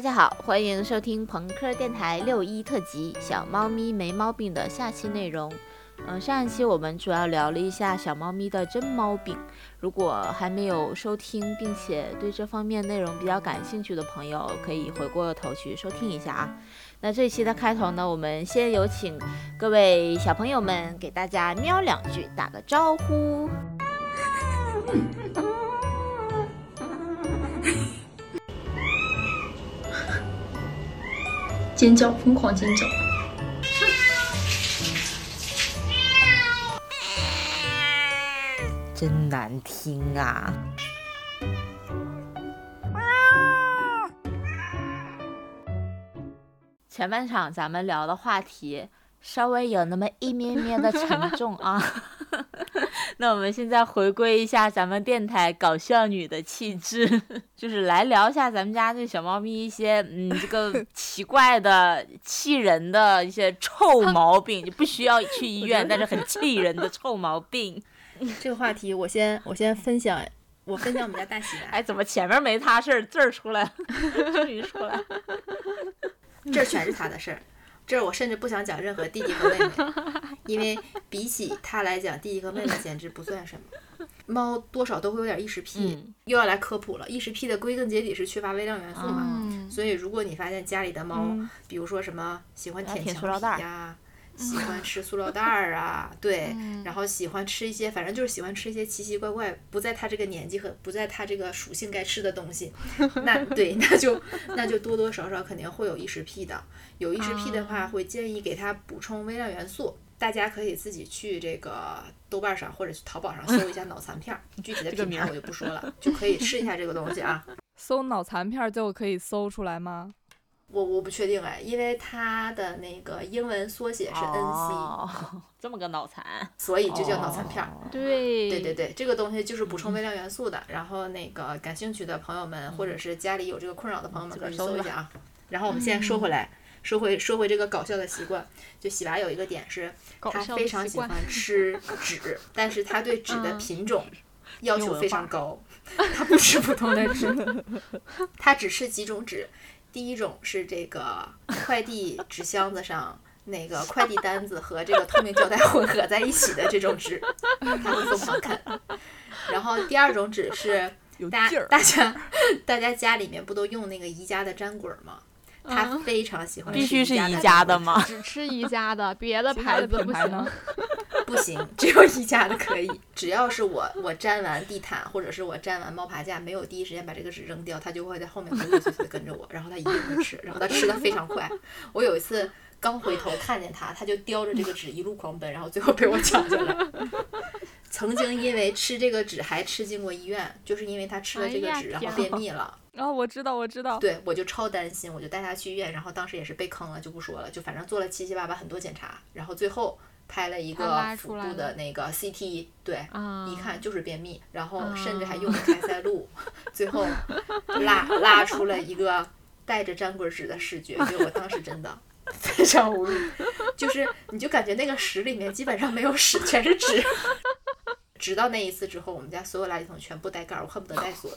大家好，欢迎收听朋克电台六一特辑《小猫咪没毛病》的下期内容。嗯，上一期我们主要聊了一下小猫咪的真猫病。如果还没有收听，并且对这方面内容比较感兴趣的朋友，可以回过头去收听一下啊。那这一期的开头呢，我们先有请各位小朋友们给大家喵两句，打个招呼。尖叫，疯狂尖叫！真难听啊！前半场咱们聊的话题稍微有那么一咩咩的沉重啊。那我们现在回归一下咱们电台搞笑女的气质，就是来聊一下咱们家这小猫咪一些嗯这个 奇怪的、气人的一些臭毛病，就不需要去医院，但是很气人的臭毛病。这个话题我先我先分享，我分享我们家大喜来。哎，怎么前面没他事儿，这儿出来了，终于出来了，这全是他的事儿。这儿我甚至不想讲任何弟弟和妹妹，因为比起他来讲，弟弟和妹妹简直不算什么。猫多少都会有点异食 癖，又要来科普了。异食癖的归根结底是缺乏微量元素嘛，所以如果你发现家里的猫，比如说什么喜欢舔墙皮呀。喜欢吃塑料袋儿啊，对，然后喜欢吃一些，反正就是喜欢吃一些奇奇怪怪不在他这个年纪和不在他这个属性该吃的东西，那对，那就那就多多少少肯定会有异食癖的。有异食癖的话，会建议给他补充微量元素。大家可以自己去这个豆瓣上或者去淘宝上搜一下脑残片儿，具体的 品牌我就不说了，就可以试一下这个东西啊。搜脑残片儿就可以搜出来吗？我我不确定哎，因为它的那个英文缩写是 NC，这么个脑残，所以就叫脑残片儿。对对对对，这个东西就是补充微量元素的。然后那个感兴趣的朋友们，或者是家里有这个困扰的朋友们，可以搜一下啊。然后我们现在说回来，说回说回这个搞笑的习惯，就喜娃有一个点是，他非常喜欢 吃纸，但是他对纸的品种要求非常高，他不吃普通的纸，他只吃几种纸。第一种是这个快递纸箱子上那个 快递单子和这个透明胶带混合在一起的这种纸，它会疯狂啃。然后第二种纸是大家大 家大家家里面不都用那个宜家的粘滚吗？他非常喜欢，必须是宜家的吗？只吃宜家的，别的牌子不行。不行，只有宜家的可以。只要是我我粘完地毯，或者是我粘完猫爬架，没有第一时间把这个纸扔掉，它就会在后面鬼鬼祟祟的跟着我，然后它一定会吃，然后它吃的非常快。我有一次刚回头看见它，它就叼着这个纸一路狂奔，然后最后被我抢下来。曾经因为吃这个纸还吃进过医院，就是因为它吃了这个纸，然后便秘了。哦，我知道，我知道。对，我就超担心，我就带它去医院，然后当时也是被坑了，就不说了，就反正做了七七八八很多检查，然后最后。拍了一个腹部的那个 CT，对，一看就是便秘，然后甚至还用了开塞露，最后拉拉出了一个带着粘棍纸的视觉，就我当时真的 非常无语，就是你就感觉那个屎里面基本上没有屎，全是纸。直到那一次之后，我们家所有垃圾桶全部带盖儿，我恨不得带锁。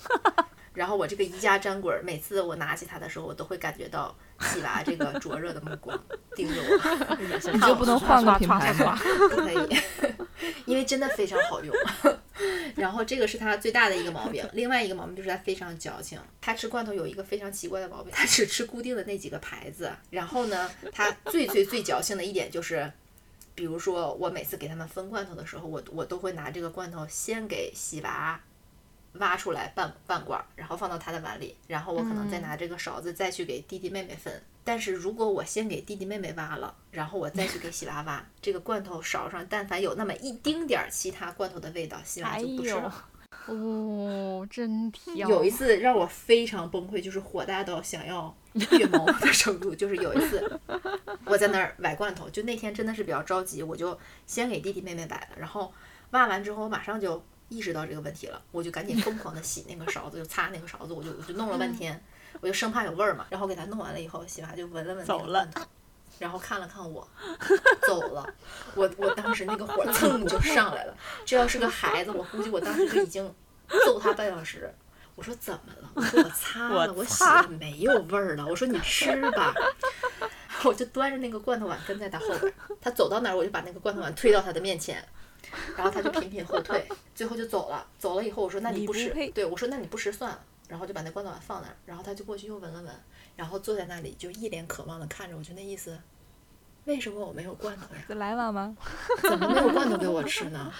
然后我这个宜家粘滚，每次我拿起它的时候，我都会感觉到喜娃这个灼热的目光 盯着我。你就不能换个品牌吗？不可以，因为真的非常好用。然后这个是它最大的一个毛病，另外一个毛病就是它非常矫情。它吃罐头有一个非常奇怪的毛病，它只吃固定的那几个牌子。然后呢，它最最最矫情的一点就是，比如说我每次给他们分罐头的时候，我我都会拿这个罐头先给喜娃。挖出来半半罐，然后放到他的碗里，然后我可能再拿这个勺子再去给弟弟妹妹分。但是如果我先给弟弟妹妹挖了，然后我再去给喜娃挖，这个罐头勺上但凡有那么一丁点儿其他罐头的味道，喜娃就不吃了。哦，真挑。有一次让我非常崩溃，就是火大到想要虐猫的程度。就是有一次我在那儿崴罐头，就那天真的是比较着急，我就先给弟弟妹妹崴了，然后挖完之后我马上就。意识到这个问题了，我就赶紧疯狂的洗那个勺子，就擦那个勺子，我就我就弄了半天，我就生怕有味儿嘛。然后给他弄完了以后，洗完就闻了闻走了，然后看了看我，走了。我我当时那个火蹭就上来了。这要是个孩子，我估计我当时就已经揍他半小时。我说怎么了？我说我擦了，我我洗了没有味儿了。我说你吃吧，我就端着那个罐头碗跟在他后边儿，他走到哪儿我就把那个罐头碗推到他的面前，然后他就频频后退，最后就走了。走了以后我说那你不配，对我说那你不识算了，然后就把那罐头碗放那儿，然后他就过去又闻了闻，然后坐在那里就一脸渴望的看着我，就那意思。为什么我没有罐头呀？再 来碗吗？怎么没有罐头给我吃呢？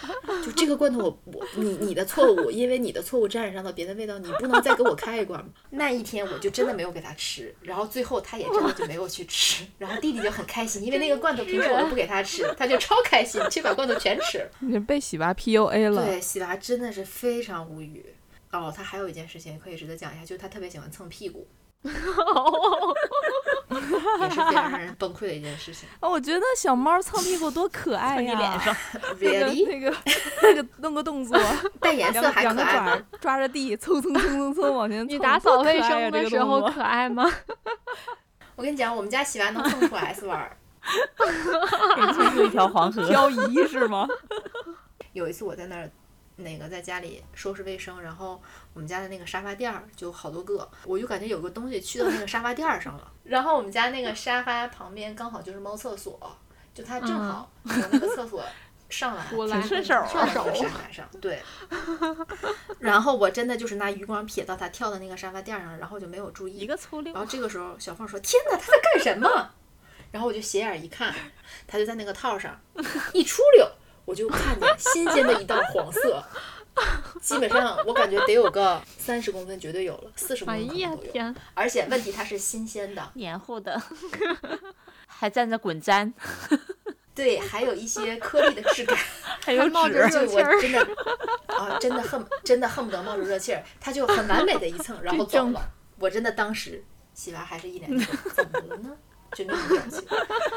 就这个罐头我，我你你的错误，因为你的错误沾染上了别的味道，你不能再给我开一罐吗？那一天我就真的没有给他吃，然后最后他也真的就没有去吃，然后弟弟就很开心，因为那个罐头平时我都不给他吃，他就超开心，去把罐头全吃了。你被喜娃 PUA 了。对，喜娃真的是非常无语。哦，他还有一件事情可以值得讲一下，就是他特别喜欢蹭屁股，也是非常让人 崩溃的一件事情。啊，我觉得小猫蹭屁股多可爱呀！你脸上，那个那个那个弄个动作，但颜两个色还可爱两个爪儿吗？抓着地，蹭蹭蹭蹭蹭往前蹭。你打扫卫生的时候可爱吗？我跟你讲，我们家洗完能蹭出 S 弯儿。牵出一条黄河。漂移是吗？有一次我在那儿，那个在家里收拾卫生，然后我们家的那个沙发垫儿就好多个，我就感觉有个东西去到那个沙发垫儿上了。然后我们家那个沙发旁边刚好就是猫厕所，就它正好从那个厕所上来，出来挺顺手啊跳到那个沙发上，对。然后我真的就是拿余光瞥到它跳到那个沙发垫儿上，然后就没有注意。一个粗溜然，后这个时候小凤说：“天哪，它在干什么？”然后我就斜眼一看，它就在那个套上 一出溜，我就看见新鲜的一道黄色，基本上我感觉得有个三十公分绝对有了，四十公哎分都有。呀，而且问题它是新鲜的，黏糊的，还蘸着滚粘，对，还有一些颗粒的质感，还有冒着，就热气儿。我真的啊，真的恨真的恨不得冒着热气儿，它就很完美的一蹭，然后走了。我真的当时洗完还是一脸的怎么了呢？就那种感情。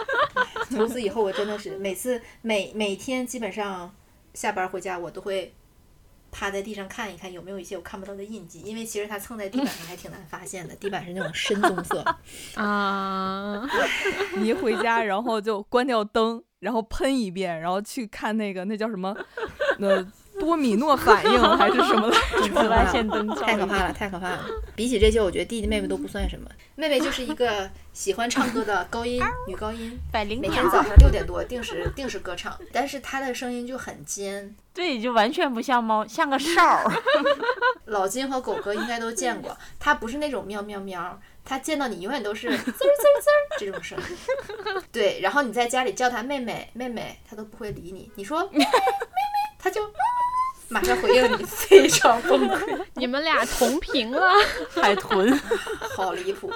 从此以后，我真的是每次每每天基本上下班回家，我都会趴在地上看一看有没有一些我看不到的印记，因为其实它蹭在地板上还挺难发现的，地板是那种深棕色。啊，你一回家，然后就关掉灯，然后喷一遍，然后去看那个那叫什么，那多米诺反应 还是什么 来着？紫外线灯，太可怕了，太可怕了！比起这些，我觉得弟弟妹妹都不算什么。妹妹就是一个喜欢唱歌的高音 女高音，百灵鸟每天，早上六点多定时定时歌唱，但是她的声音就很尖。对，就完全不像猫，像个哨儿。老金和狗哥应该都见过，它不是那种喵喵喵，他见到你永远都是滋儿滋儿滋儿这种声音。对，然后你在家里叫他妹妹妹妹，他都不会理你。你说妹妹妹妹，它就马上回应你，非常崩溃，你们俩同频了，海豚，好离谱。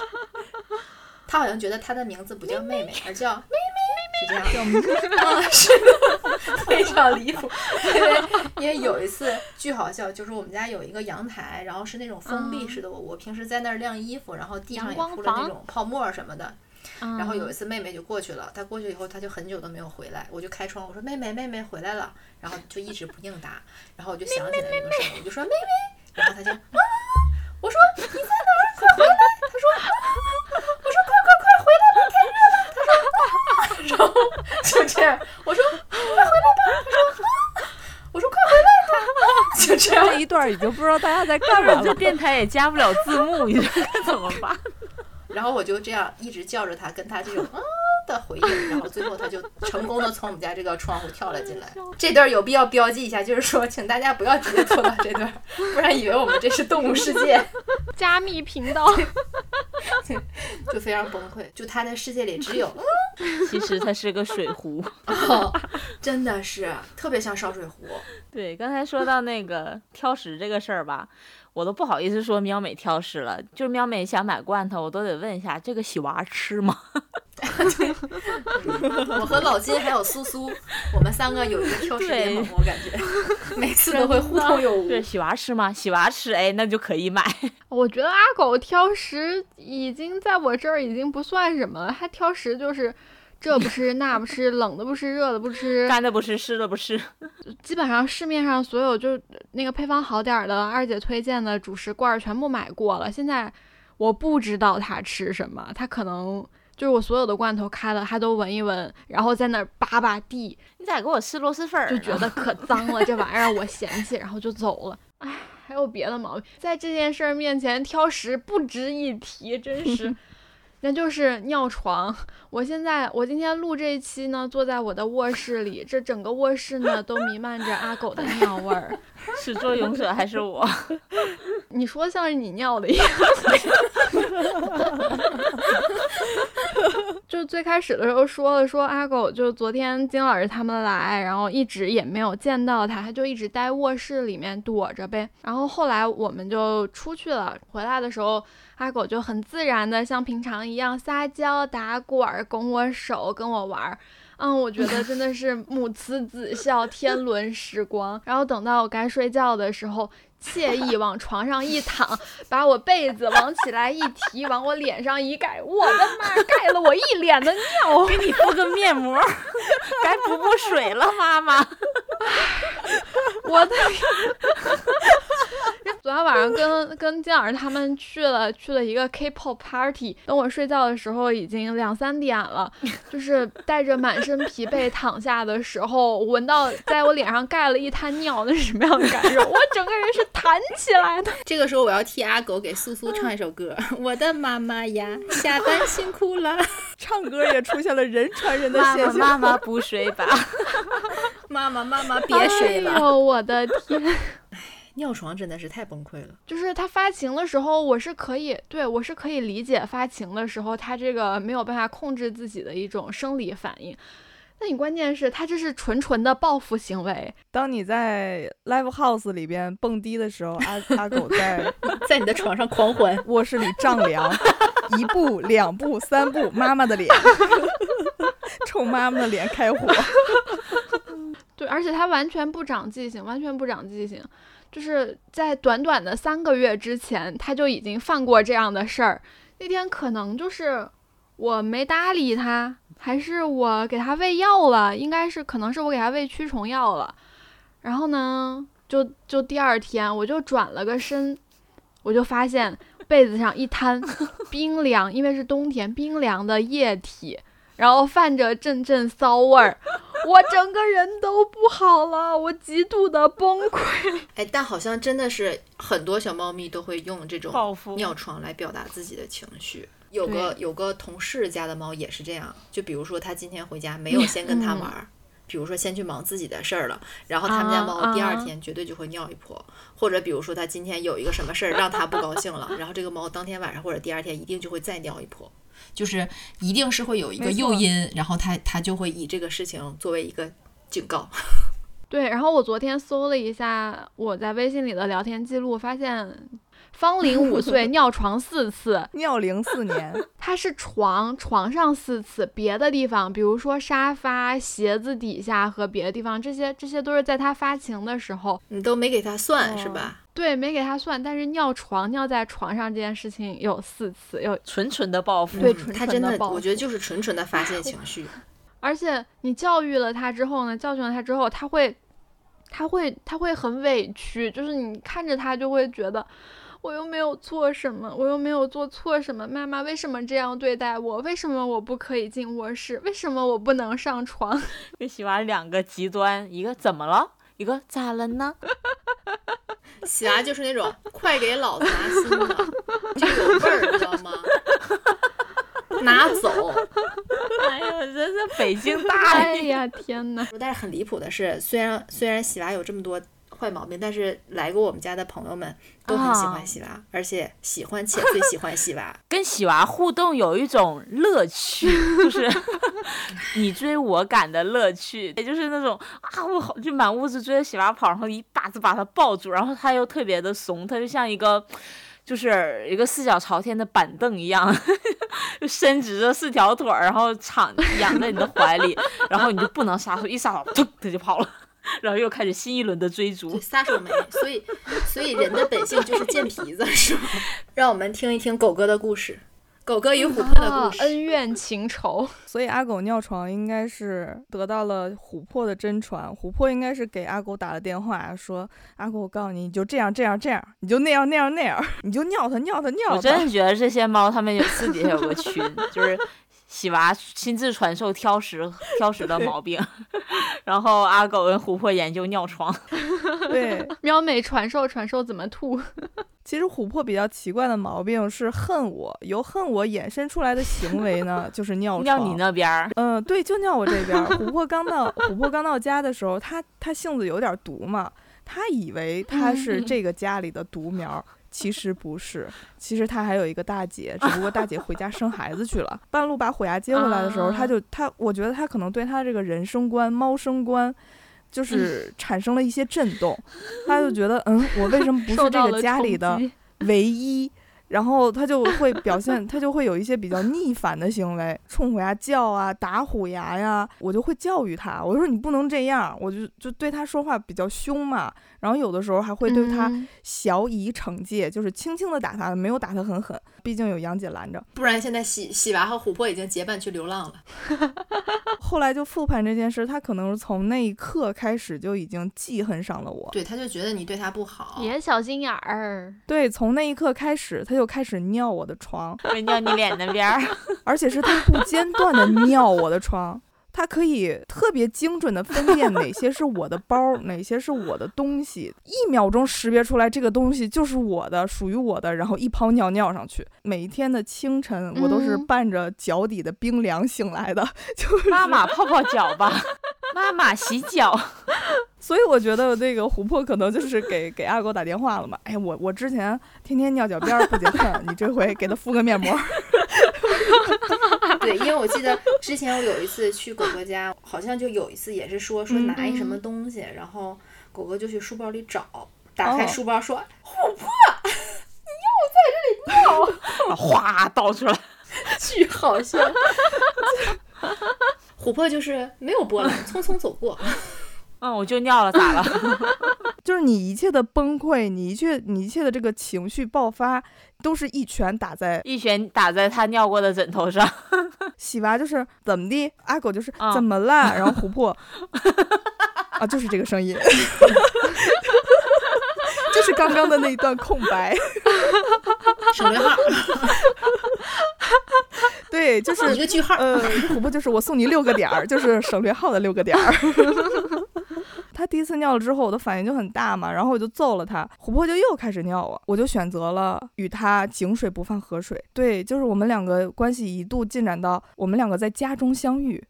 他好像觉得他的名字不叫妹妹，而叫妹妹，是这样的。啊，是的，非常离谱。因为因为有一次巨好笑，就是我们家有一个阳台，然后是那种封闭式的，我我平时在那儿晾衣服，然后地上也铺了那房种泡沫什么的。然然后有一次妹妹就过去了，她过去以后，她就很久都没有回来，我就开窗，我说妹妹妹妹回来了，然后就一直不应答，然后我就想起来那个声音，我就说妹妹，然后她就啊，我说你在哪儿？快回来！她说啊，我说快快快回来吧，太热了。她说啊，然后就这样，我说快回来吧，她说啊，我说快回来吧，就这样这。一段已经不知道大家在干嘛这了。电台也加不了字幕，你说该怎么办？然后我就这样一直叫着他，跟他这种啊的回应，然后最后他就成功的从我们家这个窗户跳了进来。这段有必要标记一下，就是说，请大家不要直接拖到这段，不然以为我们这是动物世界，加密频道，就非常崩溃。就他的世界里只有，其实它是个水壶。哦，真的是特别像烧水壶。对，刚才说到那个挑食这个事儿吧，我都不好意思说喵美挑食了。就是喵美想买罐头，我都得问一下这个喜娃吃吗？我和老金还有苏苏，我们三个有一个挑食联盟，我感觉 每次都会互通有无。对，喜娃吃吗？喜娃吃，哎，那就可以买。我觉得阿狗挑食已经在我这儿已经不算什么了，他挑食就是这不吃那不吃，冷的不吃，热的不吃，干的不吃，湿的不吃。基本上市面上所有就那个配方好点儿的二姐推荐的主食罐儿全部买过了。现在我不知道他吃什么，他可能就是我所有的罐头开了，他都闻一闻，然后在那儿扒扒地，你咋给我吃螺蛳粉儿？就觉得可 脏了，这玩意儿我嫌弃，然后就走了。唉，还有别的毛病，在这件事儿面前挑食不值一提，真是。那就是尿床。我现在，我今天录这一期呢，坐在我的卧室里，这整个卧室呢都弥漫着阿狗的尿味儿。始作俑者还是我？你说像是你尿的一样。就最开始的时候说了，说阿狗就昨天金老师他们来，然后一直也没有见到他，他就一直待卧室里面躲着呗。然后后来我们就出去了，回来的时候。阿狗就很自然的像平常一样撒娇打滚，拱我手跟我玩儿，嗯，我觉得真的是母慈子孝，天伦时光。然后等到我该睡觉的时候，惬意往床上一躺，把我被子往起来一提，往我脸上一盖，我的妈，盖了我一脸的尿。给你敷个面膜，该补补水了，妈妈。我的。昨天晚上跟跟金老师他们去了去了一个 K-pop party，等我睡觉的时候已经两三点了，就是带着满身疲惫躺下的时候，闻到在我脸上盖了一滩尿，那是什么样的感受？我整个人是弹起来的。这个时候我要替阿狗给苏苏唱一首歌，我的妈妈呀，下班辛苦了。唱歌也出现了人传人的现象。妈妈 妈妈不睡吧，妈妈妈妈别睡了。哎呦我的天！尿床真的是太崩溃了。就是他发情的时候，我是可以，对我是可以理解发情的时候他这个没有办法控制自己的一种生理反应。那你关键是，他这是纯纯的报复行为。当你在 live house 里边蹦迪的时候，阿 阿狗在 在你的床上狂欢，卧室里丈量，一步两步三步，妈妈的脸，冲妈妈的脸开火。对，而且他完全不长记性，完全不长记性。就是在短短的三个月之前，他就已经犯过这样的事儿。那天可能就是我没搭理他，还是我给它喂药了，应该是可能是我给它喂驱虫药了。然后呢，就就第二天我就转了个身，我就发现被子上一滩 冰凉，因为是冬天，冰凉的液体。然后泛着阵阵骚味儿，我整个人都不好了，我极度的崩溃。哎，但好像真的是很多小猫咪都会用这种尿床来表达自己的情绪。有个有个同事家的猫也是这样，就比如说他今天回家没有先跟他玩。比如说，先去忙自己的事儿了，然后他们家猫第二天绝对就会尿一泼，或者比如说他今天有一个什么事儿让他不高兴了，然后这个猫当天晚上或者第二天一定就会再尿一泼，就是一定是会有一个诱因，然后他他就会以这个事情作为一个警告。对，然后我昨天搜了一下我在微信里的聊天记录，发现。芳龄五岁，尿床四次，尿龄四年。他是床床上四次，别的地方，比如说沙发、鞋子底下和别的地方，这些这些都是在他发情的时候，你都没给他算是吧？对，没给他算。但是尿床尿在床上这件事情有四次，有纯纯的报复。对，纯他真的，我觉得就是纯纯的发泄情绪。而且你教育了他之后呢，教训了他之后，他会，他会，他会很委屈，就是你看着他就会觉得。我又没有做什么，我又没有做错什么。妈妈为什么这样对待我？为什么我不可以进卧室？为什么我不能上床？跟喜娃两个极端，一个怎么了？一个咋了呢？喜娃就是那种快给老子拿新的，就有味儿，你知道吗？拿走！哎呦，真是北京大爷呀！天哪！但是很离谱的是，虽然虽然喜娃有这么多。坏毛病，但是来过我们家的朋友们都很喜欢洗娃，而且喜欢且最喜欢洗娃。跟洗娃互动有一种乐趣，就是 你追我赶的乐趣，也就是那种啊，我好就满屋子追着洗娃跑，然后一把子把他抱住，然后他又特别的怂，他就像一个就是一个四脚朝天的板凳一样，就伸直着四条腿，然后敞仰在你的怀里，然后你就不能撒手，一撒手，它就跑了。然后又开始新一轮的追逐，撒手没，所以所以人的本性就是贱皮子，是吗？让我们听一听狗哥的故事，狗哥与琥珀的故事，恩怨情仇。所以阿狗尿床应该是得到了琥珀的真传，琥珀应该是给阿狗打了电话，说阿狗，我告诉你，你就这样这样这样，你就那样那样那样，你就尿它尿它尿它。我真的觉得这些猫它们有私底下有个群，就是。喜娃亲自传授挑食挑食的毛病，然后阿狗跟琥珀研究尿床。对，喵美传授传授怎么吐。其实琥珀比较奇怪的毛病是恨我，由恨我衍生出来的行为呢，就是尿尿。你那边儿，嗯，对，就尿我这边儿。琥珀刚到琥珀刚到家的时候，他他性子有点毒嘛，他以为他是嗯这个家里的独苗儿，其实不是，其实他还有一个大姐，只不过大姐回家生孩子去了。半路把虎牙接回来的时候，他啊就他，我觉得他可能对他这个人生观、猫生观。就是产生了一些震动，他就觉得，嗯，我为什么不是这个家里的 唯一，然后他就会 表现，他就会有一些比较逆反的行为，冲虎牙叫啊，打虎牙呀，我就会教育他，我说你不能这样，我就就对他说话比较凶嘛，然后有的时候还会对他嗯。小以惩戒，就是轻轻的打他，没有打他很狠，毕竟有杨姐拦着。不然现在喜喜娃和琥珀已经结伴去流浪了。后来就复盘这件事，他可能是从那一刻开始就已经记恨上了我。对，他就觉得你对他不好。别小心眼儿。对，从那一刻开始，他就开始尿我的床，会尿你脸那边儿。而且是他不间断的尿我的床，他可以特别精准的分辨哪些是我的包，哪些是我的东西，一秒钟识别出来这个东西就是我的，属于我的，然后一泡尿尿上去。每一天的清晨，我都是嗯伴着脚底的冰凉醒来的，就是妈妈泡泡脚吧，妈妈洗脚。所以我觉得那个琥珀可能就是给给阿狗打电话了嘛。哎，我我之前天天尿脚边儿不解恨，你这回给他敷个面膜。对，因为我记得之前我有一次去狗哥家，好像就有一次也是说说拿一什么东西，然后狗哥就去书包里找，打开哦书包说、琥珀，你又在这里尿哗倒出来，巨好笑。琥珀就是没有波澜，匆匆走过。嗯，我就尿了，咋了？就是你一切的崩溃，你一切你一切的这个情绪爆发，都是一拳打在一拳打在他尿过的枕头上。喜娃，就是怎么的，阿狗就是啊怎么啦，然后琥珀 啊，就是这个声音，就是刚刚的那一段空白，省略号，对，就是一个句号。呃，琥珀就是我送你六个点儿，就是省略号的六个点儿。他第一次尿了之后，我的反应就很大嘛，然后我就揍了他，琥珀就又开始尿我，我就选择了与他井水不犯河水。对，就是我们两个关系一度进展到我们两个在家中相遇，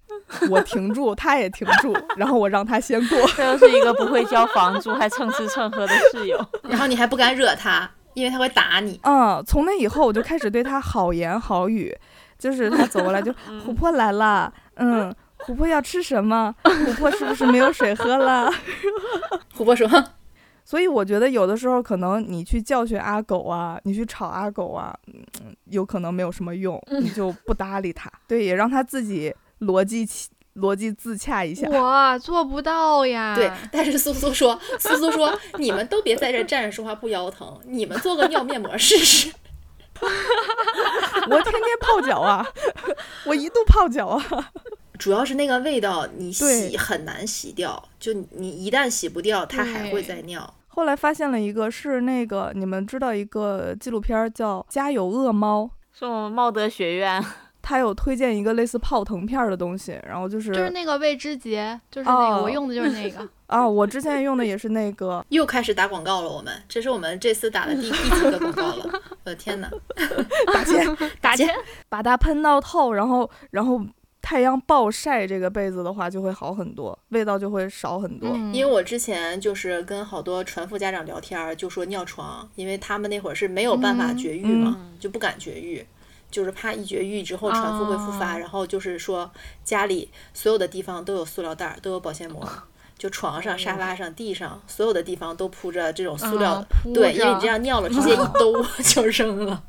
我停住，他也停住，然后我让他先过。这又是一个不会交房租还蹭吃蹭喝的室友。然后你还不敢惹他，因为他会打你。嗯，从那以后我就开始对他好言好语，就是他走过来就 琥珀来了，嗯，琥珀要吃什么？琥珀是不是没有水喝了？琥珀说所以我觉得有的时候可能你去教训阿狗啊，你去吵阿狗啊，嗯，有可能没有什么用，你就不搭理他，对，也让他自己逻辑逻辑自洽一下。我做不到呀。对，但是苏苏说，苏苏说，你们都别在这站着说话不腰疼，你们做个尿面膜试试。我天天泡脚啊，我一度泡脚啊。主要是那个味道，你洗很难洗掉，就你一旦洗不掉，它还会再尿。后来发现了一个是那个，你们知道一个纪录片儿叫《家有恶猫》，是我们茂德学院，他有推荐一个类似泡腾片儿的东西，然后就是就是那个未知节，就是那个，哦我用的就是那个。啊，我之前用的也是那个，又开始打广告了，我们这是我们这次打的第第几个广告了？我的天哪！打钱打钱，把它喷到透，然后然后太阳暴晒这个被子的话就会好很多，味道就会少很多。嗯，因为我之前就是跟好多船妇家长聊天儿，就说尿床，因为他们那会儿是没有办法绝育嘛，就不敢绝育。就是怕一绝育之后船妇会复发，哦然后就是说家里所有的地方都有塑料袋儿，都有保鲜膜，就床上、沙发上、地上所有的地方都铺着这种塑料的。啊对，因为你这样尿了，直接一 兜 就扔了，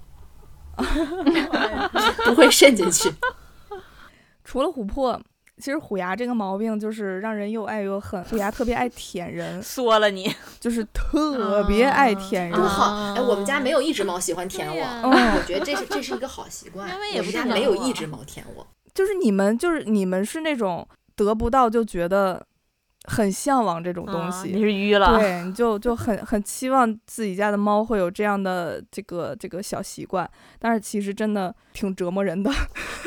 不会渗进去。除了琥珀，其实虎牙这个毛病就是让人又爱又恨。虎牙特别爱舔人，缩了你，就是特别爱舔人。多好！哎，我们家没有一只猫喜欢舔我，我觉得这是这是一个好习惯。因为也不是我们家没有一只猫舔我。就是你们，就是你们是那种得不到就觉得很向往这种东啊西。你是淤了，对，你就 就很很期望自己家的猫会有这样的这个这个小习惯，但是其实真的挺折磨人的。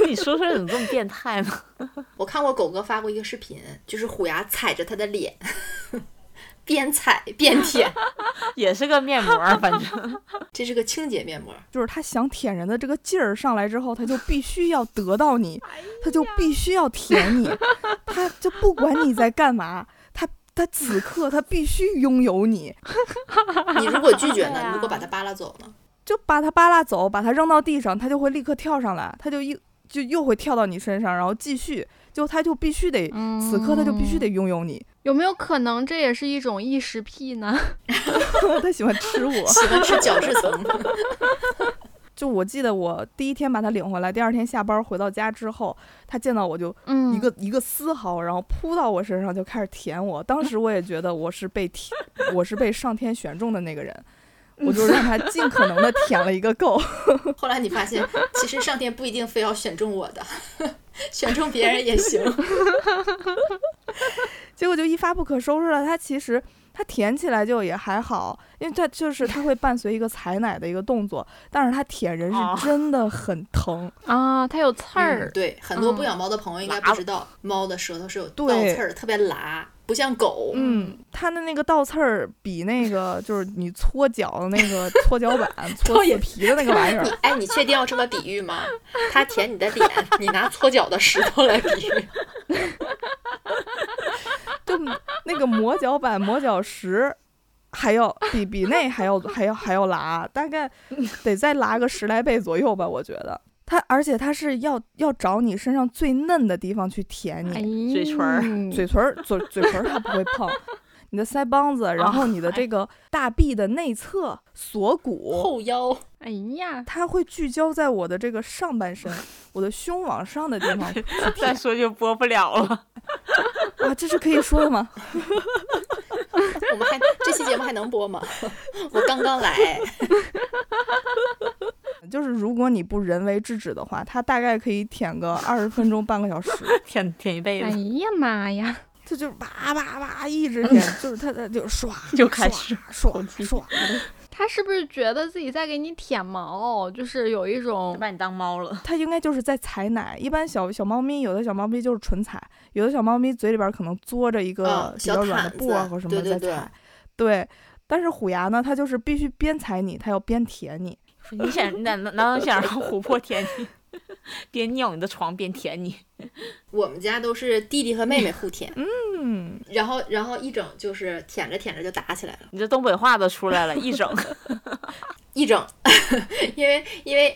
你说出来怎么这么变态呢？我看过狗哥发过一个视频，就是虎牙踩着他的脸，边踩边舔，也是个面膜，反正这是个清洁面膜。就是他想舔人的这个劲儿上来之后，他就必须要得到你，他就必须要舔你，他就不管你在干嘛，他他此刻他必须拥有你，你如果拒绝呢？如果把他扒拉走呢？就把他扒拉走，把他扔到地上，他就会立刻跳上来，他就又就又会跳到你身上，然后继续，就他就必须得，此刻他就必须得拥有你，有没有可能这也是一种异食癖呢？他喜欢吃我。喜欢吃角质层。就我记得我第一天把他领回来，第二天下班回到家之后，他见到我就嗯，一个、一个丝毫，然后扑到我身上就开始舔我。当时我也觉得我是被舔，我是被上天选中的那个人，我就让他尽可能的舔了一个够。后来你发现，其实上天不一定非要选中我的，选中别人也行。结果就一发不可收拾了。它其实它舔起来就也还好，因为它就是它会伴随一个采奶的一个动作，但是它舔人哦是真的很疼。啊，它有刺嗯儿，对，很多不嗯养猫的朋友应该不知道，猫的舌头是有倒对刺儿，特别辣，不像狗。嗯，它的那个倒刺儿比那个就是你搓脚的那个 搓脚板、搓死皮的那个玩意儿你，哎，你确定要这么比喻吗？它舔你的脸，你拿搓脚的石头来比喻。就那个磨脚板、磨脚石，还要比比那还要还要还要拉，大概得再拉个十来倍左右吧，我觉得。它而且它是要要找你身上最嫩的地方去舔哎你，嘴唇儿嘴唇儿嘴嘴唇儿它不会碰，你的腮帮子，然后你的这个大臂的内侧锁骨，后腰，哎呀，它会聚焦在我的这个上半身，我的胸往上的地方 再说就播不了了。啊，这是可以说的吗？我们还这期节目还能播吗？我刚刚来，就是如果你不人为制止的话，它大概可以舔个二十分钟、半个小时。舔舔一辈子哎子，呀妈呀，它就叭叭叭一直舔，就是它它就刷就开始刷刷的。它是不是觉得自己在给你舔毛？就是有一种把你当猫了。它应该就是在采奶。一般小小猫咪，有的小猫咪就是纯采，有的小猫咪嘴里边可能嘬着一个比较软的布啊子或什么在对对对。对，但是虎牙呢，它就是必须边采你，它要边舔你。你想，你难难道想让琥珀舔你，边尿你的床边舔你？我们家都是弟弟和妹妹互舔，嗯，然后然后一整就是舔着舔着就打起来了，你这东北话都出来了，一整。一整，因为因为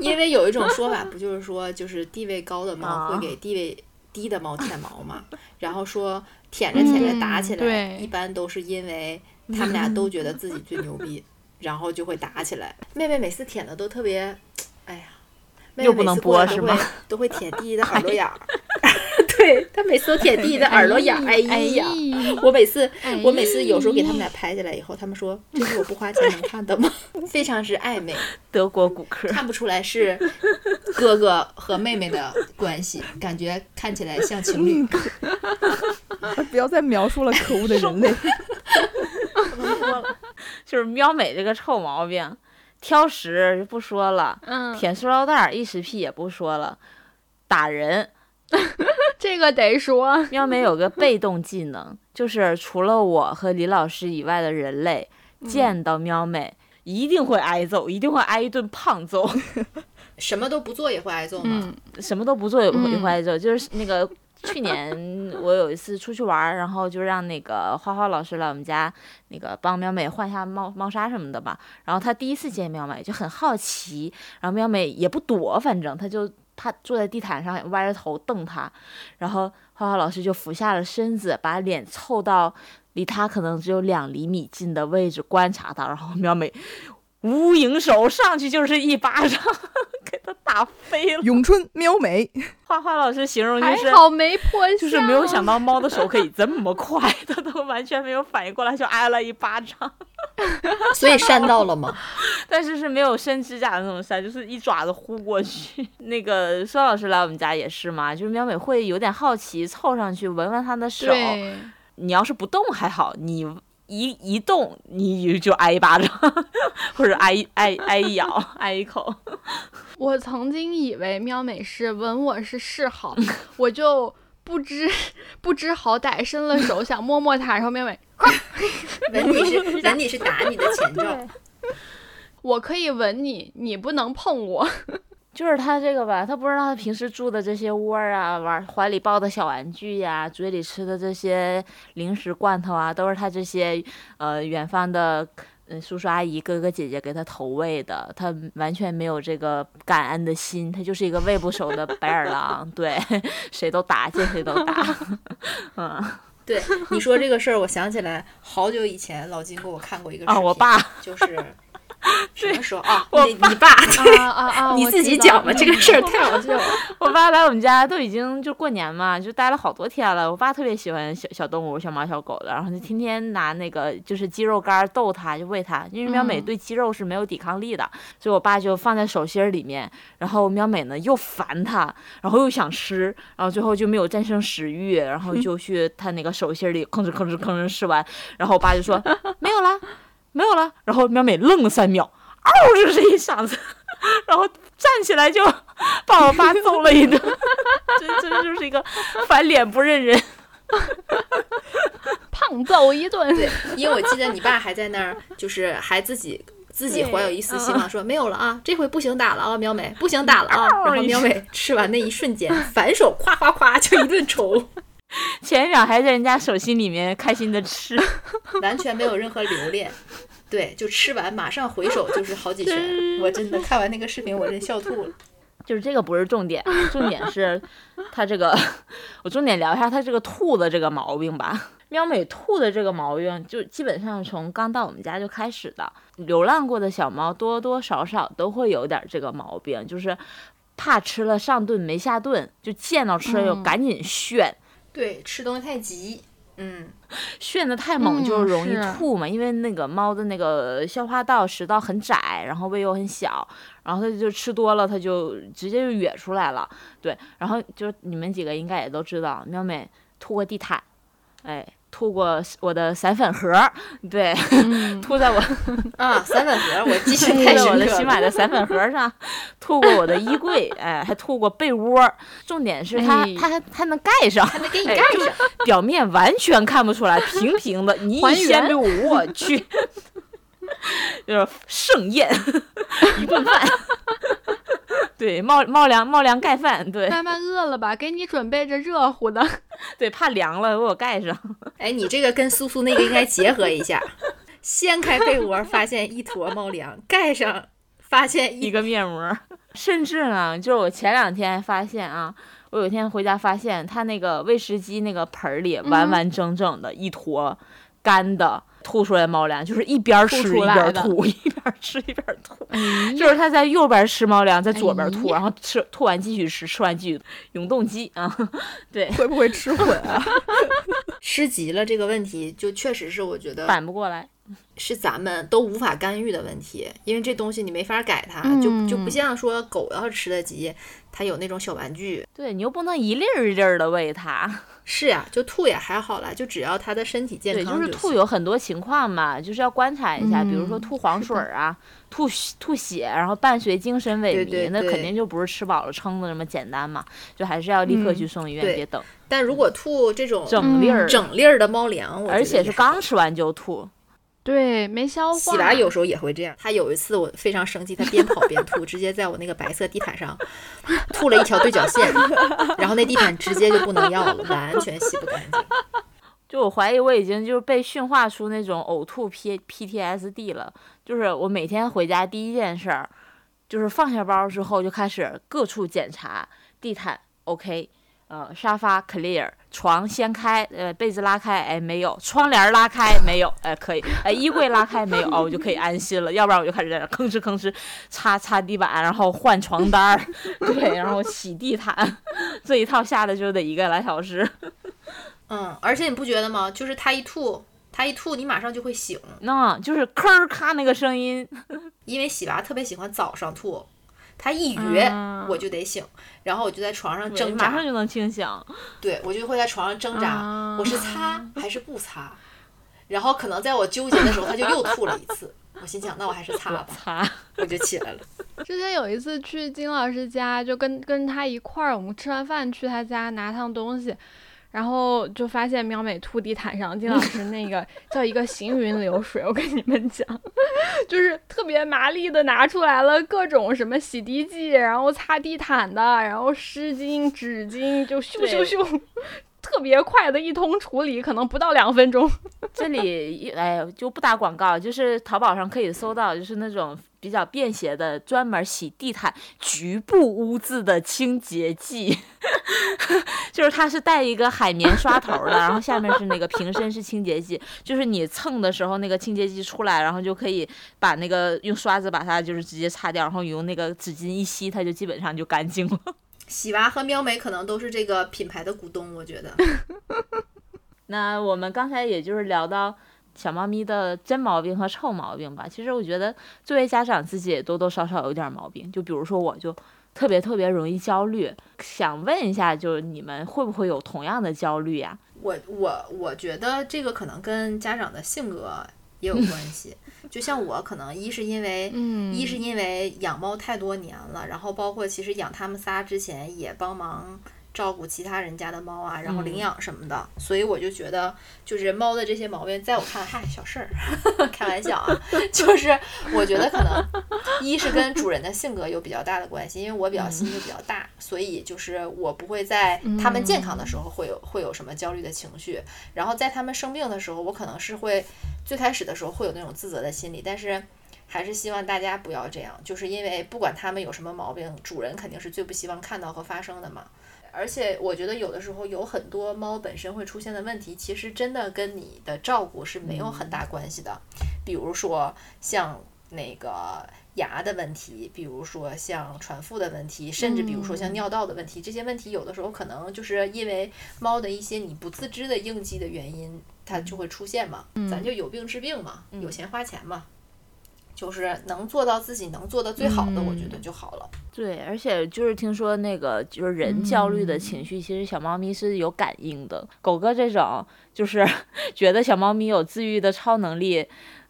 因为有一种说法，不就是说就是地位高的猫啊会给地位低的猫舔毛嘛，然后说舔着舔着打起来，嗯一般都是因为他们俩都觉得自己最牛逼，然后就会打起来。妹妹每次舔的都特别，哎呀，妹妹又不能播是吗都会都会舔弟弟的耳朵眼儿，对他每次都舔弟弟的耳朵眼儿，哎呀。我每次，我每次有时候给他们俩拍下来以后，他们说这是我不花钱能看的吗？非常是暧昧，德国骨科，看不出来是哥哥和妹妹的关系，感觉看起来像情侣。不要再描述了，可恶的人类。就是喵美这个臭毛病，挑食就不说了，嗯，舔塑料袋儿异食癖也不说了，打人。这个得说，喵美有个被动技能，就是除了我和李老师以外的人类见到喵美。一定会挨揍，一定会挨一顿胖揍，什么都不做也会挨揍吗？嗯，什么都不做也会嗯也会挨揍。就是那个去年我有一次出去玩，然后就让那个花花老师来我们家，那个帮喵美换一下猫猫砂什么的吧。然后他第一次见喵美就很好奇，然后喵美也不躲，反正他就他坐在地毯上歪着头瞪他，然后花花老师就俯下了身子，把脸凑到离他可能只有两厘米近的位置观察他，然后喵美无影手上去就是一巴掌，给他打飞了。咏春喵美，花花老师形容就是还好没就是没有想到猫的手可以这么快，它都完全没有反应过来，就挨了一巴掌。所以扇到了吗？但 但是是没有伸指甲的那种扇，就是一爪子呼过去。那个孙老师来我们家也是嘛，就是喵美会有点好奇，凑上去闻闻他的手。对，你要是不动还好，你一一动你就挨一巴掌，或者挨挨挨一咬，挨一口。我曾经以为喵美是吻我是示好，我就不知不知好歹，伸了手想摸摸它，然后喵美，闻 你是闻你是打你的前兆。我可以吻你，你不能碰我。就是他这个吧，他不知道他平时住的这些窝儿啊，玩怀里抱的小玩具呀、嘴里吃的这些零食罐头啊，都是他这些呃远方的嗯叔叔阿姨、哥哥姐姐给他投喂的。他完全没有这个感恩的心，他就是一个喂不熟的白眼狼。对，谁都打，见谁都打。嗯对你说这个事儿，我想起来好久以前老金给我看过一个视啊，频，我爸就是 什么时候啊？我你你爸啊 啊啊！你自己讲吧，这个事儿太好笑了。我爸来我们家都已经就过年嘛，就待了好多天了。我爸特别喜欢小小动物，小猫小狗的，然后就天天拿那个就是鸡肉干儿逗它，就喂它。因为喵美嗯对鸡肉是没有抵抗力的，所以我爸就放在手心儿里面。然后喵美呢又烦它，然后又想吃，然后最后就没有战胜食欲，然后就去它那个手心儿里吭哧吭哧吭哧吃完。然后我爸就说没有了，没有了。然后喵美愣了三秒，嗷就是一嗓子，然后站起来就把我爸揍了一顿。真真就是一个翻脸不认人。胖揍一顿。对，因为我记得你爸还在那儿，就是还自己自己怀有一丝希望，说没有了啊，这回不行打了啊，苗美不行打了啊。然后苗美吃完那一瞬间，反手夸夸夸就一顿抽，前一秒还在人家手心里面开心的吃，完全没有任何留恋。对，就吃完马上回手就是好几 拳，我真的看完那个视频，我真笑吐了。就是这个不是重点，重点是他这个，我重点聊一下他这个吐的这个毛病吧。喵美吐的这个毛病，就基本上从刚到我们家就开始的。流浪过的小猫多多少少都会有点这个毛病，就是怕吃了上顿没下顿，就见到吃了就嗯赶紧炫。对，吃东西太急，嗯，炫的太猛就嗯容易吐嘛，因为那个猫的那个消化道、食道很窄，然后胃又很小，然后它就吃多了，它就直接就哕出来了。对，然后就你们几个应该也都知道，喵美吐过地毯，哎，吐过我的散粉盒儿，对，嗯，吐在我啊，散粉盒我记性 吐太在我的。新买的散粉盒儿上，吐过我的衣柜，哎，还吐过被窝儿。重点是它哎它还它能盖上，还能给你哎就盖上，表面完全看不出来，平平的。你还一掀原被我，我去，就是盛宴一顿饭。对，冒冒凉冒凉盖饭，对慢慢饿了吧？给你准备着热乎的。对，怕凉了给我盖上。哎，你这个跟苏苏那个应该结合一下，掀开被窝发现一坨猫粮，盖上发现一一个面膜，甚至呢，就是我前两天发现啊，我有一天回家发现它那个喂食机那个盆儿里完嗯完整整的一坨干的吐出来猫粮，就是一边儿吃一边吐，一边儿 吃一边儿吐。哎就是他在右边吃猫粮，在左边吐，哎然后吃吐完继续吃，吃完继续永动机啊，对，会不会吃混啊？吃急了这个问题，就确实是我觉得反不过来。是咱们都无法干预的问题，因为这东西你没法改它，就就不嗯像说狗要是吃得急，它有那种小玩具。对你又不能一粒儿一粒儿的喂它，是呀，就吐也还好啦，就只要他的身体健康对，康就是吐有很多情况嘛，就是要观察一下，比如说嗯吐黄水儿啊，吐吐血，然后伴随精神萎靡，对对对那肯定就不是吃饱了撑的那么简单嘛，就还是要立刻嗯去送医院，对别等。但如果吐这种整粒儿，整粒儿的猫粮，而且是刚吃完就吐，对，没消化。喜娃有时候也会这样。他有一次我非常生气，他边跑边吐，直接在我那个白色地毯上吐了一条对角线，然后那地毯直接就不能要了，完全洗不干净。就我怀疑我已经就是被驯化出那种呕吐 P PTSD 了，就是我每天回家第一件事儿，就是放下包之后就开始各处检查，地毯 OK，呃，沙发 clear，床掀开，呃，被子拉开，哎，没有，窗帘拉开没有，哎，可以，哎，衣柜拉开没有，哦，我就可以安心了，要不然我就开始在那吭哧吭哧擦擦地板，然后换床单儿，对，然后洗地毯，这一套下来就得一个来小时。嗯，而且你不觉得吗？就是他一吐，他一吐，你马上就会醒。那就是吭儿咔那个声音，因为喜娃特别喜欢早上吐，他一约啊我就得醒，然后我就在床上挣扎马上，就能清醒。对我就会在床上挣扎，啊我是擦还是不擦？然后可能在我纠结的时候，他就又吐了一次。我心想，那我还是擦吧，擦，我就起来了。之前有一次去金老师家，就跟跟他一块儿，我们吃完饭去他家拿趟东西，然后就发现喵美吐地毯上，金老师那个 叫一个行云流水，我跟你们讲，就是特别麻利的拿出来了各种什么洗涤剂，然后擦地毯的，然后湿巾、纸巾，就咻咻咻。特别快的一通处理，可能不到两分钟。这里一哎就不打广告，就是淘宝上可以搜到，就是那种比较便携的专门洗地毯局部污渍的清洁剂，就是它是带一个海绵刷头的，然后下面是那个瓶身是清洁剂，就是你蹭的时候那个清洁剂出来，然后就可以把那个用刷子把它就是直接擦掉，然后用那个纸巾一吸，它就基本上就干净了。喜娃和喵美可能都是这个品牌的股东，我觉得。那我们刚才也就是聊到小猫咪的真毛病和臭毛病吧。其实我觉得作为家长自己也多多少少有点毛病，就比如说我就特别特别容易焦虑。想问一下，就是你们会不会有同样的焦虑呀？我我我觉得这个可能跟家长的性格也有关系。就像我可能一是因为，嗯。一是因为养猫太多年了，然后包括其实养它们仨之前也帮忙照顾其他人家的猫啊，然后领嗯养什么的，所以我就觉得就是猫的这些毛病，在我看来，嗨，小事儿，开玩笑啊，就是我觉得可能一是跟主人的性格有比较大的关系，因为我比较心就比较大，所以就是我不会在它们健康的时候会有会有什么焦虑的情绪，然后在它们生病的时候，我可能是会最开始的时候会有那种自责的心理，但是。还是希望大家不要这样，就是因为不管他们有什么毛病，主人肯定是最不希望看到和发生的嘛。而且我觉得有的时候有很多猫本身会出现的问题，其实真的跟你的照顾是没有很大关系的。比如说像那个牙的问题，比如说像传腹的问题，甚至比如说像尿道的问题，这些问题有的时候可能就是因为猫的一些你不自知的应激的原因，它就会出现嘛。咱就有病治病嘛，有钱花钱嘛。就是能做到自己能做的最好的，我觉得就好了。对，而且就是听说那个就是人焦虑的情绪，其实小猫咪是有感应的。狗哥这种就是 觉得小猫咪有自愈的超能力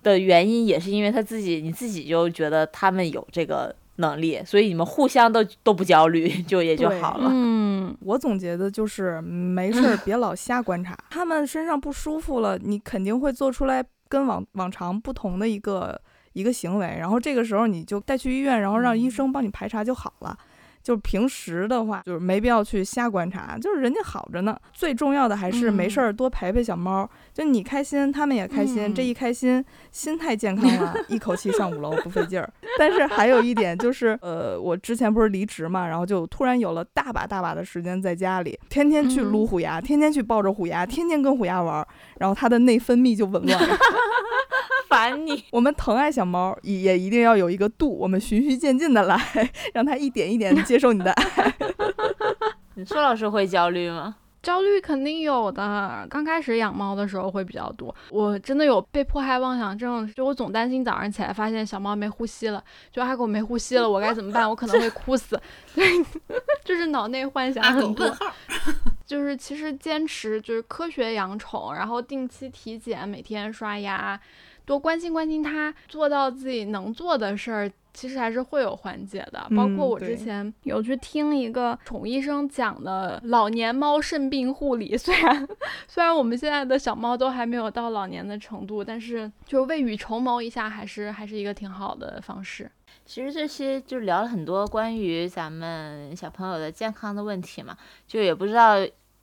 的原因，也是因为他自己你自己就觉得他们有这个能力，所以你们互相都都不焦虑，就也就好了。嗯，我总结的就是没事儿 别老瞎观察，他们身上不舒服了，你肯定会做出来跟往往常不同的一个一个行为，然后这个时候你就带去医院，然后让医生帮你排查就好了。就平时的话，就是没必要去瞎观察，就是人家好着呢。最重要的还是没事儿多陪陪小猫，就你开心，他们也开心，这一开心，心态健康了，一口气上五楼不费劲儿。但是还有一点就是，呃，我之前不是离职嘛，然后就突然有了大把大把的时间在家里，天天去撸虎牙，天天去抱着虎牙，天天跟虎牙玩儿，然后它的内分泌就紊乱了。烦你。我们疼爱小猫也也一定要有一个度，我们循序渐进的来，让它一点一点地接受你的爱。你说老师会焦虑吗？焦虑肯定有的。刚开始养猫的时候会比较多，我真的有被迫害妄想症，就我总担心早上起来发现小猫没呼吸了，就阿狗没呼吸了，我该怎么办？我可能会哭死。对，就是脑内幻想很多就是其实坚持就是科学养宠，然后定期体检，每天刷牙，多关心关心它，做到自己能做的事儿，其实还是会有缓解的。包括嗯我之前有去听一个宠医生讲的老年猫肾病护理，虽然虽然我们现在的小猫都还没有到老年的程度，但是就未雨绸缪一下，还是还是一个挺好的方式。其实这些就聊了很多关于咱们小朋友的健康的问题嘛，就也不知道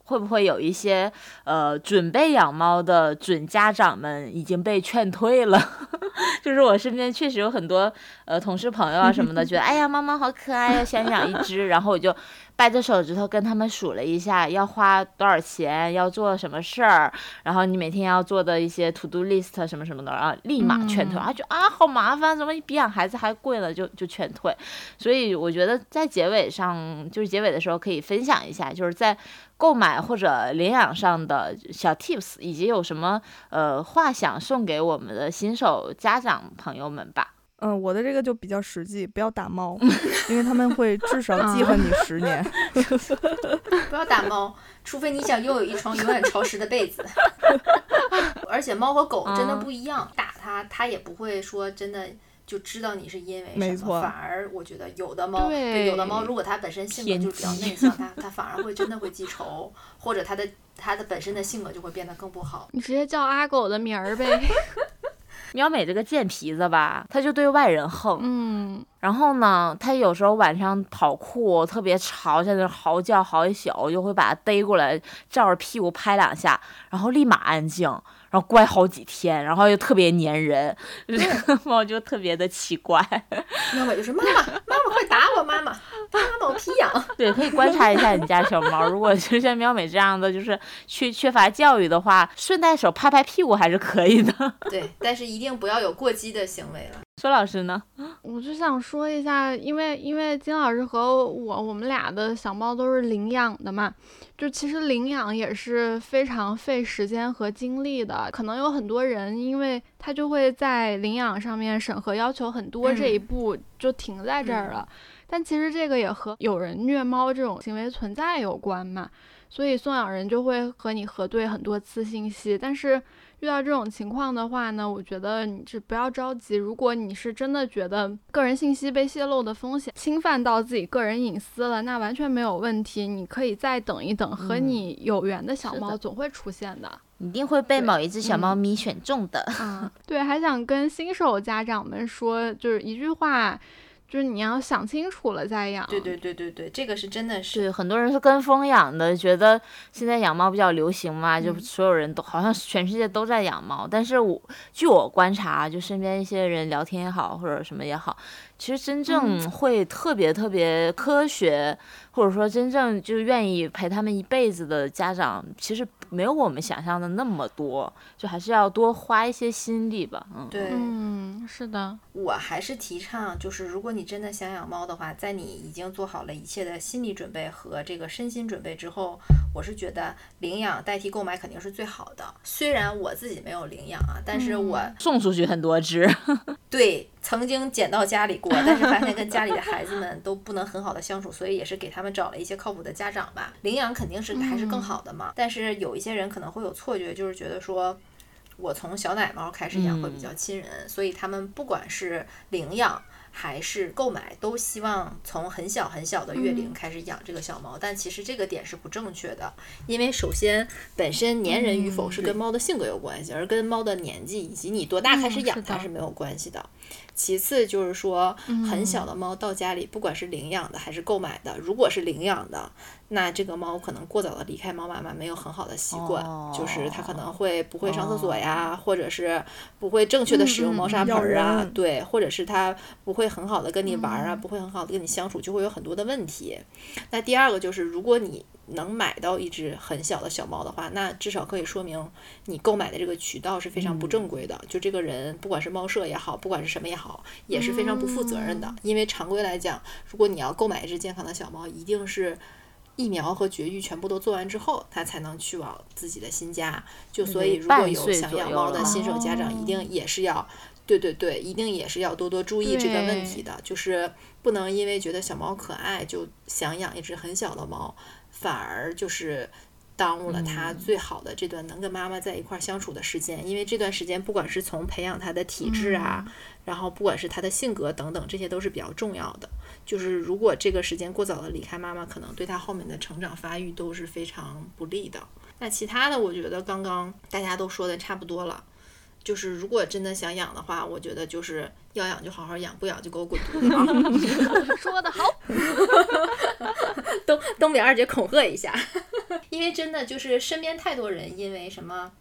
会不会有一些呃准备养猫的准家长们已经被劝退了。就是我身边确实有很多呃同事朋友啊什么的，觉得哎呀猫猫好可爱呀，想养一只，然后我就掰着手指头跟他们数了一下要花多少钱，要做什么事儿，然后你每天要做的一些 to do list 什么什么的，然后立马劝退，嗯啊就啊好麻烦，怎么比养孩子还贵了，就就劝退。所以我觉得在结尾上，就是结尾的时候可以分享一下，就是在购买或者领养上的小 tips，以及有什么呃话想送给我们的新手家长朋友们吧。嗯，我的这个就比较实际，不要打猫，因为他们会至少记恨你十年。不要打猫，除非你想拥有一床永远潮湿的被子。而且猫和狗真的不一样，打它它也不会说真的就知道你是因为什么，没错反而我觉得有的猫，对有的猫如果它本身性格就比较内向，它它反而会真的会记仇，或者它的它的本身的性格就会变得更不好。你直接叫阿狗的名儿呗。喵美这个贱皮子吧，他就对外人横。嗯，然后呢，他有时候晚上跑酷特别吵，在那嚎叫嚎一宿，我就会把他逮过来，照着屁股拍两下，然后立马安静，然后乖好几天，然后又特别粘人，这个猫就特别的奇怪。喵美就是妈妈，妈妈快打我，妈妈，妈妈把我皮痒。对，可以观察一下你家小猫，如果就像喵美这样的，就是缺缺乏教育的话，顺带手拍拍屁股还是可以的。对，但是一定不要有过激的行为了。说老师呢？我就想说一下，因为因为金老师和我我们俩的小猫都是领养的嘛，就其实领养也是非常费时间和精力的。可能有很多人，因为他就会在领养上面审核要求很多，这一嗯步就停在这儿了。但其实这个也和有人虐猫这种行为存在有关嘛，所以送养人就会和你核对很多次信息，但是。遇到这种情况的话呢，我觉得你是不要着急。如果你是真的觉得个人信息被泄露的风险侵犯到自己个人隐私了，那完全没有问题。你可以再等一等，和嗯你有缘的小猫总会出现的。一定会被某一只小嗯猫咪选中的。嗯，对，还想跟新手家长们说，就是一句话，就是你要想清楚了再养。对对对对对，这个是真的是。是很多人是跟风养的，觉得现在养猫比较流行嘛，就嗯所有人都好像全世界都在养猫。但是我据我观察，就身边一些人聊天也好，或者什么也好，其实真正会特别特别科学，或者说真正就愿意陪他们一辈子的家长，其实没有我们想象的那么多，就还是要多花一些心力吧。嗯，对，嗯，是的，我还是提倡，就是如果你真的想养猫的话，在你已经做好了一切的心理准备和这个身心准备之后，我是觉得领养代替购买肯定是最好的。虽然我自己没有领养啊，但是我送出去很多只，对曾经捡到家里过，但是发现跟家里的孩子们都不能很好的相处，所以也是给他们找了一些靠谱的家长吧。领养肯定是还是更好的嘛，但是有一些人可能会有错觉，就是觉得说。我从小奶猫开始养会比较亲人，所以他们不管是领养还是购买，都希望从很小很小的月龄开始养这个小猫。但其实这个点是不正确的，因为首先本身粘人与否是跟猫的性格有关系，而跟猫的年纪以及你多大开始养它是没有关系的。其次就是说，很小嗯的猫到家里，不管是领养的还是购买的，如果是领养的，那这个猫可能过早的离开猫妈妈，没有很好的习惯，就是它可能会不会上厕所呀，或者是不会正确的使用猫砂盆儿啊，对，或者是它不会很好的跟你玩儿啊，嗯不会很好的跟你相处，就会有很多的问题。那第二个就是，如果你能买到一只很小的小猫的话，那至少可以说明你购买的这个渠道是非常不正规的。就这个人，不管是猫舍也好，不管是什么也好，也是非常不负责任的。因为常规来讲，如果你要购买一只健康的小猫，一定是。疫苗和绝育全部都做完之后，它才能去往自己的新家。就所以，如果有想养猫的新手家长，一定也是要，对对对，一定也是要多多注意这个问题的。就是不能因为觉得小猫可爱就想养一只很小的猫，反而就是耽误了它最好的这段能跟妈妈在一块儿相处的时间。因为这段时间，不管是从培养它的体质啊，然后不管是它的性格等等，这些都是比较重要的。就是如果这个时间过早的离开妈妈，可能对她后面的成长发育都是非常不利的。那其他的，我觉得刚刚大家都说的差不多了。就是如果真的想养的话，我觉得就是要养就好好养，不养就给我滚犊子啊！说的好。东东北二姐恐吓一下，因为真的就是身边太多人因为什么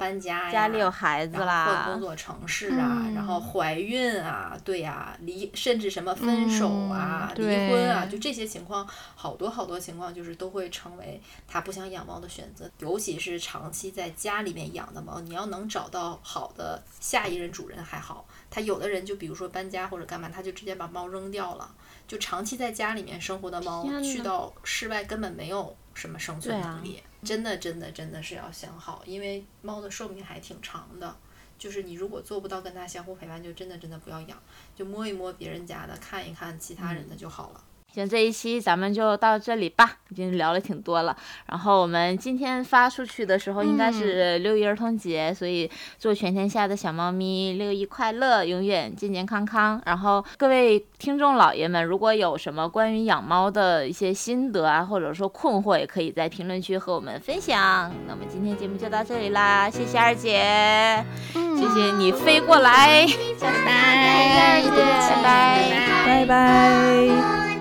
搬家呀，家里有孩子然后啦换工，作城市啊，嗯然后怀孕啊，对呀、离甚至什么分手啊、嗯离婚啊，就这些情况，好多好多情况就是都会成为他不想养猫的选择，尤其是长期在家里面养的猫，你要能找到好的下一任主人还好，他有的人就比如说搬家或者干嘛，他就直接把猫扔掉了，就长期在家里面生活的猫，去到室外根本没有什么生存能力。真的，真的，真的是要想好，因为猫的寿命还挺长的。就是你如果做不到跟它相互陪伴，就真的真的不要养，就摸一摸别人家的，看一看其他人的就好了。行，这一期咱们就到这里吧，已经聊了挺多了。然后我们今天发出去的时候应该是六一儿童节，所以祝全天下的小猫咪六一快乐，永远健健康康。然后各位听众老爷们，如果有什么关于养猫的一些心得啊，或者说困惑，也可以在评论区和我们分享。那么今天节目就到这里啦，谢谢二姐，谢谢你飞过来，拜拜，拜拜，拜拜。